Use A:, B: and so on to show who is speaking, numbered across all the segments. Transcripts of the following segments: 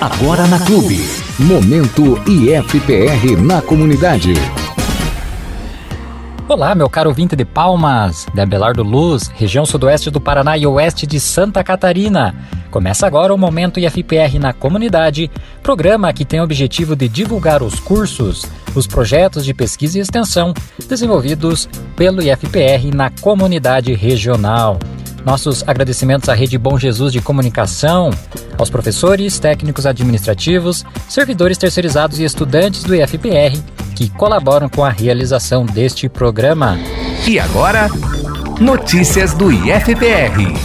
A: Agora na Clube. Momento IFPR na comunidade.
B: Olá, meu caro ouvinte de Palmas, de Abelardo Luz, região sudoeste do Paraná e oeste de Santa Catarina. Começa agora o Momento IFPR na Comunidade, programa que tem o objetivo de divulgar os cursos, os projetos de pesquisa e extensão desenvolvidos pelo IFPR na comunidade regional. Nossos agradecimentos à Rede Bom Jesus de Comunicação, aos professores, técnicos administrativos, servidores terceirizados e estudantes do IFPR que colaboram com a realização deste programa.
A: E agora, notícias do IFPR.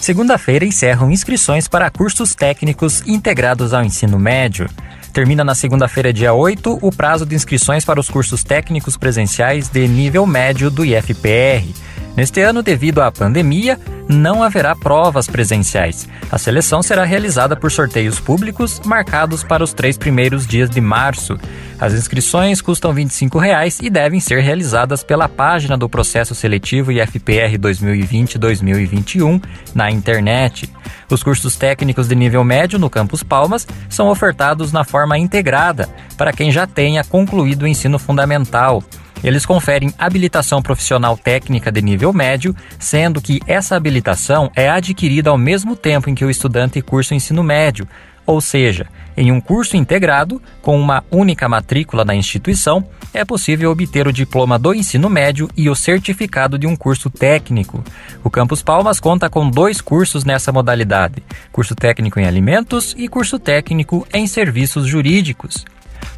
B: Segunda-feira encerram inscrições para cursos técnicos integrados ao ensino médio. Termina na segunda-feira, dia 8, o prazo de inscrições para os cursos técnicos presenciais de nível médio do IFPR. Neste ano, devido à pandemia, não haverá provas presenciais. A seleção será realizada por sorteios públicos marcados para os três primeiros dias de março. As inscrições custam 25 reais e devem ser realizadas pela página do processo seletivo IFPR 2020-2021 na internet. Os cursos técnicos de nível médio no Campus Palmas são ofertados na forma integrada para quem já tenha concluído o ensino fundamental. Eles conferem habilitação profissional técnica de nível médio, sendo que essa habilitação é adquirida ao mesmo tempo em que o estudante cursa o ensino médio, ou seja, em um curso integrado, com uma única matrícula na instituição, é possível obter o diploma do ensino médio e o certificado de um curso técnico. O Campus Palmas conta com dois cursos nessa modalidade: curso técnico em alimentos e curso técnico em serviços jurídicos.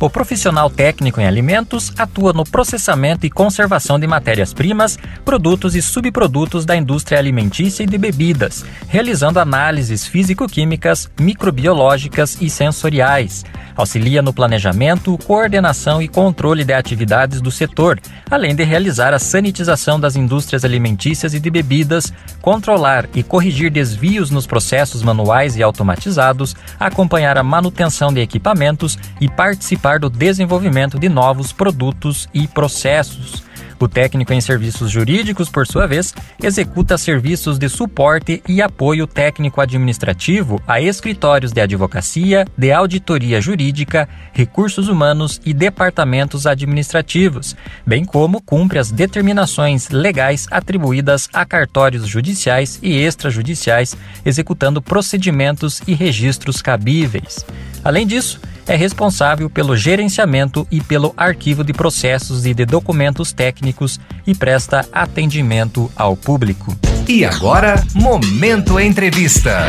B: O profissional técnico em alimentos atua no processamento e conservação de matérias-primas, produtos e subprodutos da indústria alimentícia e de bebidas, realizando análises físico-químicas, microbiológicas e sensoriais. Auxilia no planejamento, coordenação e controle de atividades do setor, além de realizar a sanitização das indústrias alimentícias e de bebidas, controlar e corrigir desvios nos processos manuais e automatizados, acompanhar a manutenção de equipamentos e participar do desenvolvimento de novos produtos e processos. O técnico em serviços jurídicos, por sua vez, executa serviços de suporte e apoio técnico-administrativo a escritórios de advocacia, de auditoria jurídica, recursos humanos e departamentos administrativos, bem como cumpre as determinações legais atribuídas a cartórios judiciais e extrajudiciais, executando procedimentos e registros cabíveis. Além disso, é responsável pelo gerenciamento e pelo arquivo de processos e de documentos técnicos e presta atendimento ao público.
A: E agora, Momento Entrevista.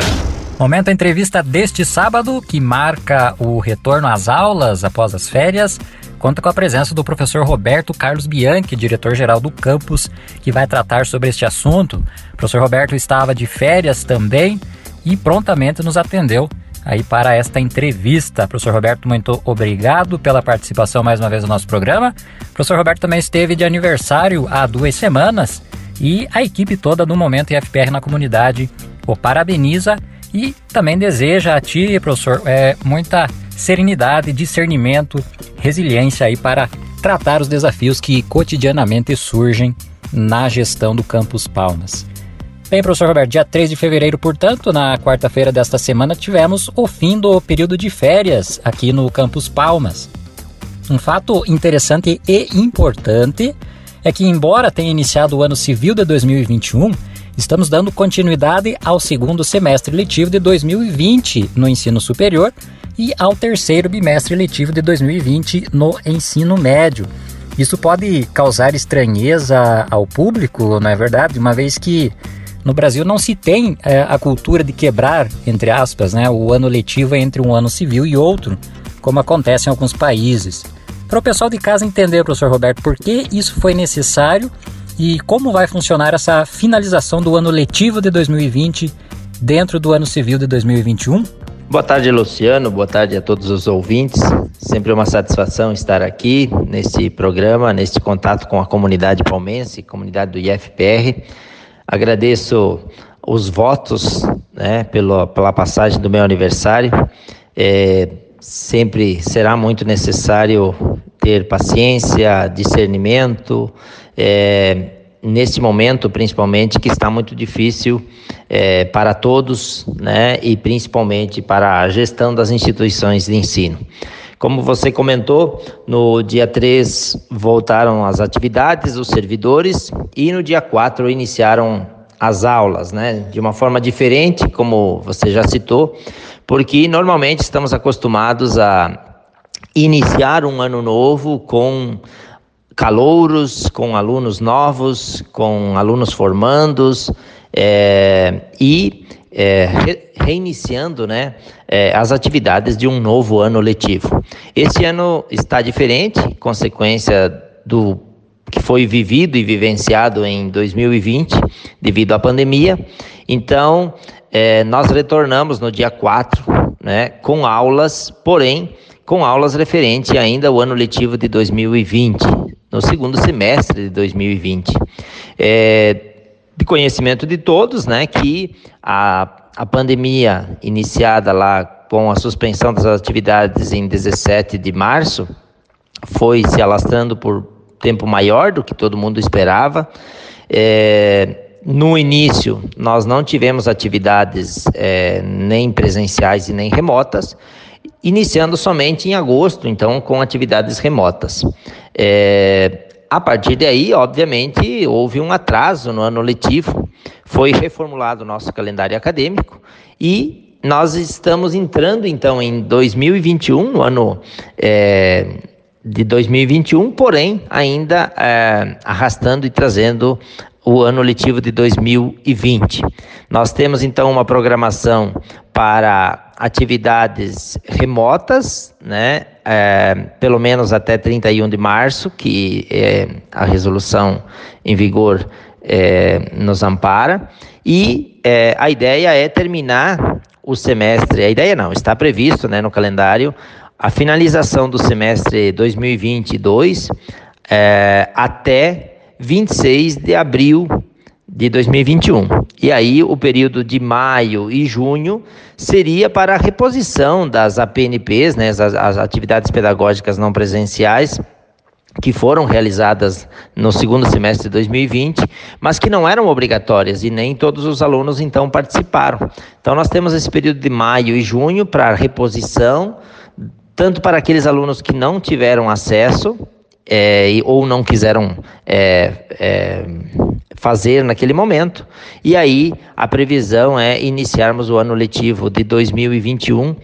B: Momento entrevista deste sábado, que marca o retorno às aulas após as férias, conta com a presença do professor Roberto Carlos Bianchi, diretor-geral do campus, que vai tratar sobre este assunto. O professor Roberto estava de férias também e prontamente nos atendeu aí para esta entrevista. Professor Roberto, muito obrigado pela participação mais uma vez no nosso programa. Professor Roberto também esteve de aniversário há duas semanas e a equipe toda do Momento IFPR na comunidade o parabeniza e também deseja a ti, professor, é, muita serenidade, discernimento, resiliência aí para tratar os desafios que cotidianamente surgem na gestão do Campus Palmas. Bem, professor Roberto, dia 3 de fevereiro, portanto, na quarta-feira desta semana, tivemos o fim do período de férias aqui no Campus Palmas. Um fato interessante e importante é que, embora tenha iniciado o ano civil de 2021, estamos dando continuidade ao segundo semestre letivo de 2020 no ensino superior e ao terceiro bimestre letivo de 2020 no ensino médio. Isso pode causar estranheza ao público, não é verdade? Uma vez que no Brasil não se tem é, a cultura de quebrar, entre aspas, né, o ano letivo entre um ano civil e outro, como acontece em alguns países. Para o pessoal de casa entender, professor Roberto, por que isso foi necessário e como vai funcionar essa finalização do ano letivo de 2020 dentro do ano civil de 2021?
C: Boa tarde, Luciano. Boa tarde a todos os ouvintes. Sempre uma satisfação estar aqui nesse programa, nesse contato com a comunidade palmense, comunidade do IFPR. Agradeço os votos né, pela, pela passagem do meu aniversário. É, sempre será muito necessário ter paciência, discernimento, é, nesse momento, principalmente, que está muito difícil é, para todos, né, e principalmente para a gestão das instituições de ensino. Como você comentou, no dia 3 voltaram as atividades, os servidores, e no dia 4 iniciaram as aulas, né, de uma forma diferente, como você já citou, porque normalmente estamos acostumados a iniciar um ano novo com calouros, com alunos novos, com alunos formandos é, e é, re, reiniciando né, é, as atividades de um novo ano letivo. Esse ano está diferente, consequência do que foi vivido e vivenciado em 2020 devido à pandemia. Então, é, nós retornamos no dia 4 né, com aulas, porém com aulas referentes ainda ao ano letivo de 2020, no segundo semestre de 2020. É, de conhecimento de todos, né, que a, a pandemia iniciada lá com a suspensão das atividades em 17 de março foi se alastrando por tempo maior do que todo mundo esperava. É, no início, nós não tivemos atividades é, nem presenciais e nem remotas, iniciando somente em agosto, então, com atividades remotas. É, a partir daí, obviamente, houve um atraso no ano letivo, foi reformulado o nosso calendário acadêmico e nós estamos entrando, então, em 2021, no ano é, de 2021, porém, ainda é, arrastando e trazendo o ano letivo de 2020. Nós temos então uma programação para atividades remotas, né? É, pelo menos até 31 de março, que é a resolução em vigor é, nos ampara. E é, a ideia é terminar o semestre. A ideia não, está previsto né, no calendário a finalização do semestre 2022 é, até 26 de abril de 2021. E aí o período de maio e junho seria para a reposição das APNPs, né, as, as atividades pedagógicas não presenciais, que foram realizadas no segundo semestre de 2020, mas que não eram obrigatórias e nem todos os alunos então participaram. Então nós temos esse período de maio e junho para reposição, tanto para aqueles alunos que não tiveram acesso é, ou não quiseram é, é, fazer naquele momento. E aí a previsão é iniciarmos o ano letivo de 2021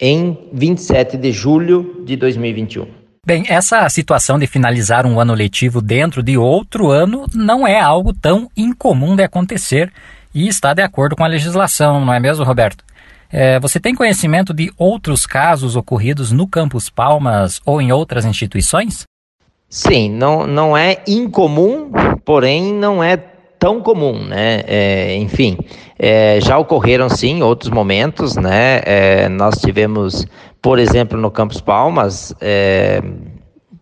C: em 27 de julho de 2021.
B: Bem, essa situação de finalizar um ano letivo dentro de outro ano não é algo tão incomum de acontecer e está de acordo com a legislação, não é mesmo, Roberto? É, você tem conhecimento de outros casos ocorridos no Campus Palmas ou em outras instituições?
C: Sim, não, não é incomum, porém não é tão comum, né? É, enfim, é, já ocorreram sim outros momentos, né? É, nós tivemos, por exemplo, no Campos Palmas, é,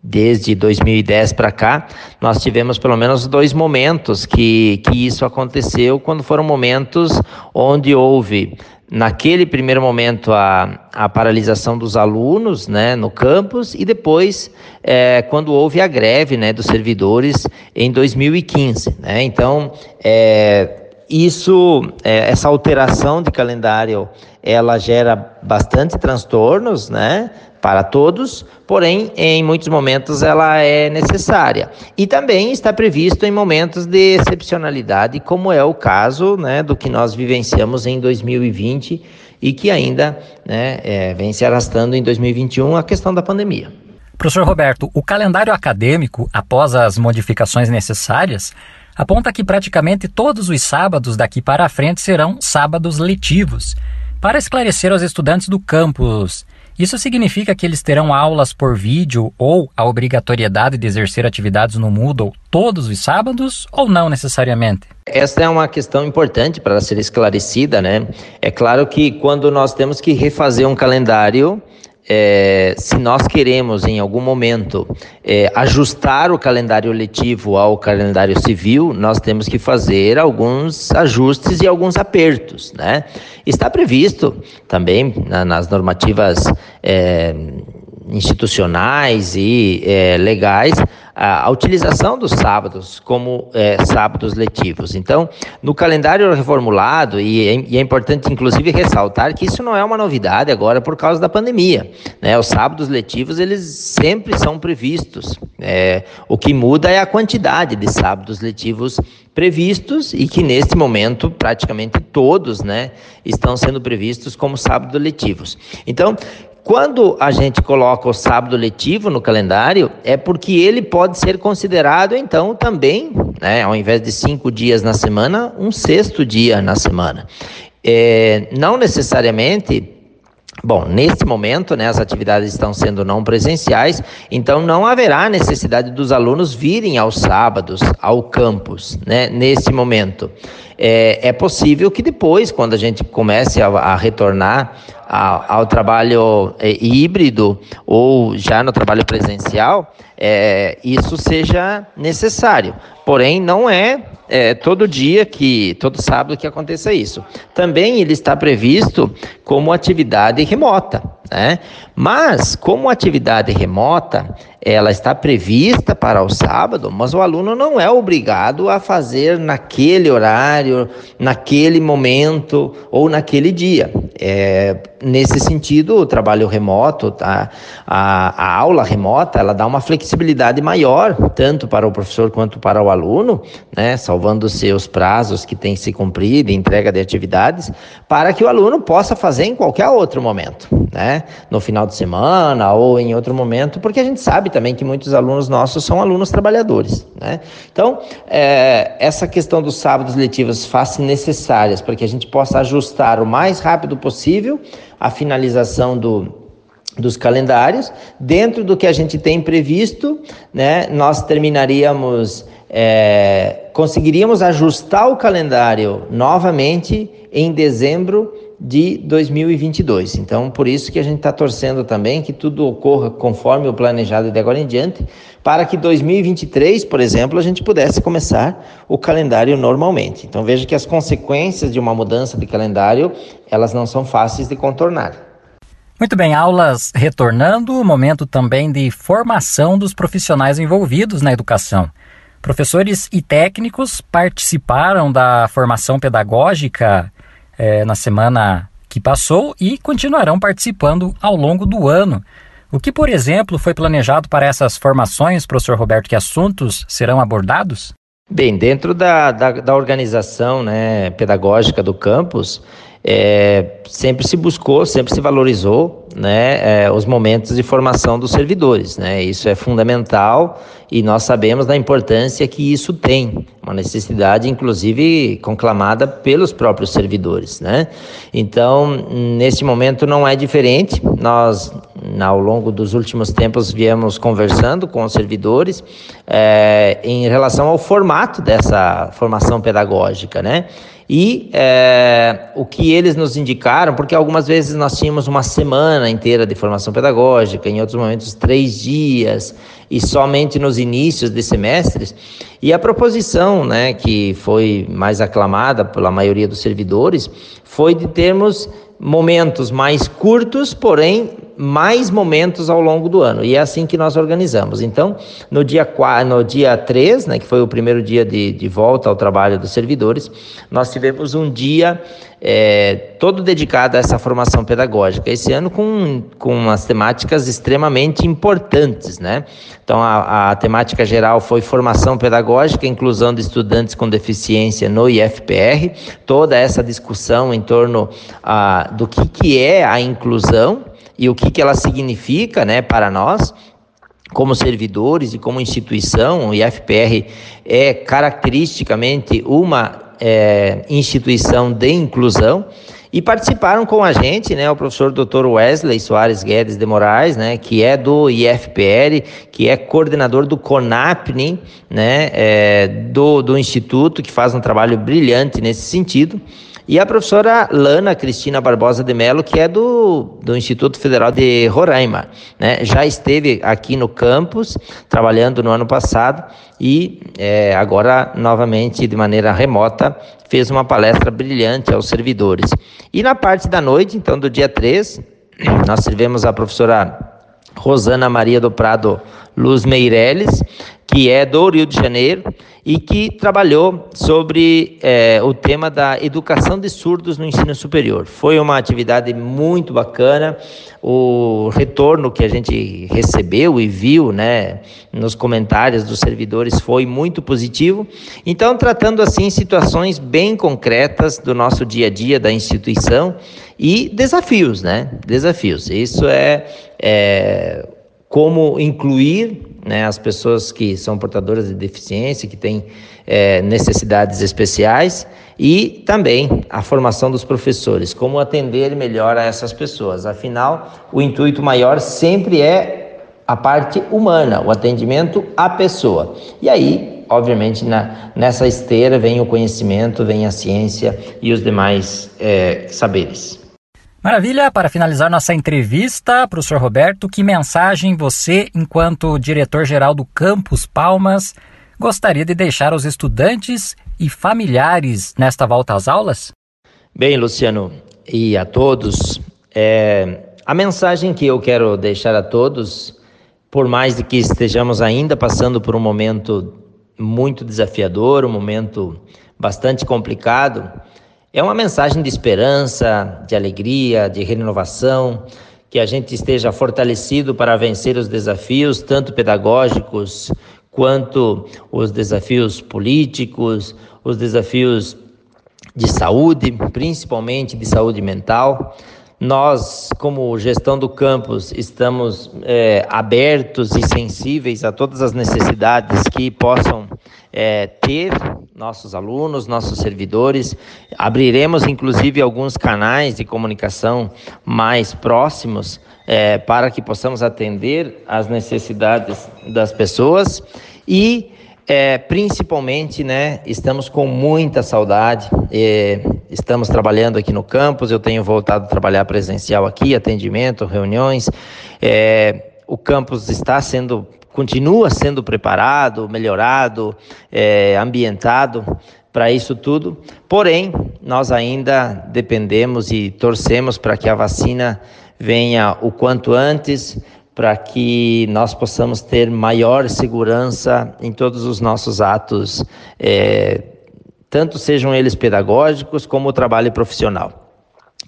C: desde 2010 para cá, nós tivemos pelo menos dois momentos que, que isso aconteceu, quando foram momentos onde houve naquele primeiro momento a, a paralisação dos alunos né, no campus e depois é, quando houve a greve né, dos servidores em 2015. Né? Então, é, isso, é, essa alteração de calendário, ela gera bastante transtornos, né? Para todos, porém, em muitos momentos ela é necessária. E também está previsto em momentos de excepcionalidade, como é o caso né, do que nós vivenciamos em 2020 e que ainda né, é, vem se arrastando em 2021 a questão da pandemia.
B: Professor Roberto, o calendário acadêmico, após as modificações necessárias, aponta que praticamente todos os sábados daqui para frente serão sábados letivos. Para esclarecer aos estudantes do campus isso significa que eles terão aulas por vídeo ou a obrigatoriedade de exercer atividades no Moodle todos os sábados ou não necessariamente?
C: Essa é uma questão importante para ser esclarecida, né? É claro que quando nós temos que refazer um calendário, é, se nós queremos em algum momento é, ajustar o calendário letivo ao calendário civil, nós temos que fazer alguns ajustes e alguns apertos, né? Está previsto também na, nas normativas é, institucionais e é, legais a, a, utilização dos sábados como é, sábados letivos. Então, no calendário reformulado, e é, e é, importante inclusive ressaltar que isso não é uma novidade agora por causa da pandemia. Né? Os sábados letivos, eles sempre são previstos. É, o que muda é a quantidade de sábados letivos previstos e que neste momento praticamente todos né, estão sendo previstos como sábados letivos. Então, quando a gente coloca o sábado letivo no calendário, é porque ele pode ser considerado, então, também, né, ao invés de cinco dias na semana, um sexto dia na semana. É, não necessariamente Bom, neste momento, né, as atividades estão sendo não presenciais, então não haverá necessidade dos alunos virem aos sábados ao campus, né, nesse momento. É, é possível que depois, quando a gente comece a, a retornar ao, trabalho é, híbrido ou já no trabalho presencial, é, isso seja necessário. Porém, não é, é, todo dia que, todo sábado que aconteça isso. Também ele está previsto como atividade remota, né? Mas, como atividade remota, ela está prevista para o sábado, mas o aluno não é obrigado a fazer naquele horário, naquele momento ou naquele dia. É, nesse sentido, o trabalho remoto, a, a, a, aula remota, ela dá uma flexibilidade maior, tanto para o professor quanto para o aluno, né, salvando os prazos que que se cumprir de entrega de atividades, para que o aluno possa fazer em qualquer outro momento, né, no final de semana ou em outro momento, porque a gente sabe também que muitos alunos nossos são alunos trabalhadores, né. Então, é, essa questão dos sábados letivos faz necessárias para que a gente possa ajustar o mais rápido possível a finalização do, dos calendários. Dentro do que a gente tem previsto, né, nós terminaríamos, é, conseguiríamos ajustar o calendário novamente em dezembro de 2022. Então, por isso que a gente está torcendo também que tudo ocorra conforme o planejado de agora em diante, para que 2023, por exemplo, a gente pudesse começar o calendário normalmente. Então, veja que as consequências de uma mudança de calendário, elas não são fáceis de contornar.
B: Muito bem, aulas retornando, momento também de formação dos profissionais envolvidos na educação. Professores e técnicos participaram da formação pedagógica é, na semana que passou e continuarão participando ao longo do ano. O que, por exemplo, foi planejado para essas formações, professor Roberto? Que assuntos serão abordados?
C: Bem, dentro da, da, da organização né, pedagógica do campus, é, sempre se buscou, sempre se valorizou né, é, os momentos de formação dos servidores. Né? Isso é fundamental e nós sabemos da importância que isso tem, uma necessidade, inclusive, conclamada pelos próprios servidores. Né? Então, nesse momento não é diferente. Nós, ao longo dos últimos tempos, viemos conversando com os servidores é, em relação ao formato dessa formação pedagógica. Né? E é, o que eles nos indicaram, porque algumas vezes nós tínhamos uma semana inteira de formação pedagógica, em outros momentos três dias, e somente nos inícios de semestres. E a proposição, né, que foi mais aclamada pela maioria dos servidores, foi de termos momentos mais curtos, porém mais momentos ao longo do ano. E é assim que nós organizamos. Então, no dia, 4, no dia 3, né, que foi o primeiro dia de, de volta ao trabalho dos servidores, nós tivemos um dia é, todo dedicado a essa formação pedagógica. Esse ano com, com umas temáticas extremamente importantes, né? Então, a, a temática geral foi formação pedagógica, inclusão de estudantes com deficiência no IFPR, toda essa discussão em torno a, do que, que é a inclusão, e o que, que ela significa né, para nós, como servidores e como instituição, o IFPR é caracteristicamente uma é, instituição de inclusão. E participaram com a gente, né, o professor Dr. Wesley Soares Guedes de Moraes, né, que é do IFPR, que é coordenador do CONAPNI, né, é, do, do Instituto, que faz um trabalho brilhante nesse sentido. E a professora Lana Cristina Barbosa de Mello, que é do, do Instituto Federal de Roraima. Né? Já esteve aqui no campus, trabalhando no ano passado, e é, agora, novamente, de maneira remota, fez uma palestra brilhante aos servidores. E na parte da noite, então, do dia 3, nós tivemos a professora Rosana Maria do Prado Luz Meirelles, que é do Rio de Janeiro e que trabalhou sobre é, o tema da educação de surdos no ensino superior. Foi uma atividade muito bacana, o retorno que a gente recebeu e viu né, nos comentários dos servidores foi muito positivo. Então, tratando assim situações bem concretas do nosso dia a dia da instituição e desafios, né? Desafios. Isso é, é como incluir né, as pessoas que são portadoras de deficiência, que têm é, necessidades especiais, e também a formação dos professores, como atender melhor a essas pessoas. Afinal, o intuito maior sempre é a parte humana, o atendimento à pessoa. E aí, obviamente, na, nessa esteira vem o conhecimento, vem a ciência e os demais é, saberes.
B: Maravilha, para finalizar nossa entrevista, professor Roberto, que mensagem você, enquanto diretor-geral do Campus Palmas, gostaria de deixar aos estudantes e familiares nesta volta às aulas?
C: Bem, Luciano, e a todos, é, a mensagem que eu quero deixar a todos, por mais de que estejamos ainda passando por um momento muito desafiador, um momento bastante complicado, é uma mensagem de esperança, de alegria, de renovação, que a gente esteja fortalecido para vencer os desafios, tanto pedagógicos quanto os desafios políticos, os desafios de saúde, principalmente de saúde mental. Nós, como gestão do campus, estamos é, abertos e sensíveis a todas as necessidades que possam é, ter nossos alunos, nossos servidores. Abriremos, inclusive, alguns canais de comunicação mais próximos é, para que possamos atender às necessidades das pessoas e é, principalmente, né, estamos com muita saudade. É, estamos trabalhando aqui no campus. Eu tenho voltado a trabalhar presencial aqui, atendimento, reuniões. É, o campus está sendo, continua sendo preparado, melhorado, é, ambientado para isso tudo. Porém, nós ainda dependemos e torcemos para que a vacina venha o quanto antes para que nós possamos ter maior segurança em todos os nossos atos, é, tanto sejam eles pedagógicos como o trabalho profissional.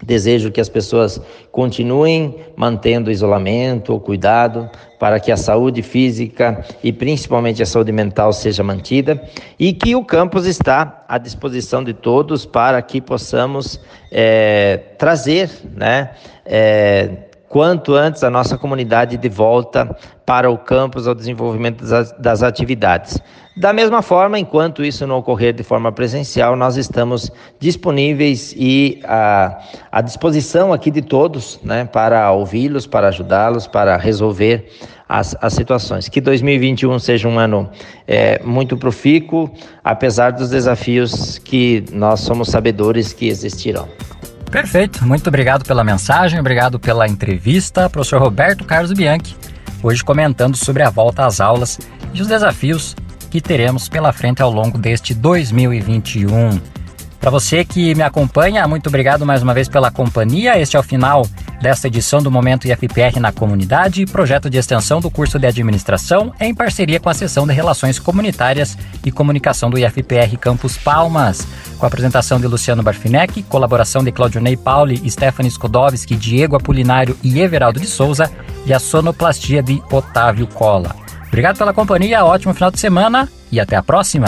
C: Desejo que as pessoas continuem mantendo o isolamento, o cuidado, para que a saúde física e principalmente a saúde mental seja mantida e que o campus está à disposição de todos para que possamos é, trazer né, é, quanto antes a nossa comunidade de volta para o campus ao desenvolvimento das, atividades. Da mesma forma, enquanto isso não ocorrer de forma presencial, nós estamos disponíveis e à, à disposição aqui de todos, né, para ouvi-los, para ajudá-los, para resolver as, as situações. Que 2021 seja um ano é, muito profícuo, apesar dos desafios que nós somos sabedores que existirão.
B: Perfeito, muito obrigado pela mensagem, obrigado pela entrevista, professor Roberto Carlos Bianchi, hoje comentando sobre a volta às aulas e os desafios que teremos pela frente ao longo deste 2021. Para você que me acompanha, muito obrigado mais uma vez pela companhia. Este é o final desta edição do Momento IFPR na Comunidade, projeto de extensão do curso de administração em parceria com a seção de Relações Comunitárias e Comunicação do IFPR Campus Palmas, com a apresentação de Luciano Barfinec, colaboração de Claudionei Pauli, Stephanie Skodowski, Diego Apolinário e Everaldo de Souza e a sonoplastia de Otávio Cola. Obrigado pela companhia, ótimo final de semana e até a próxima!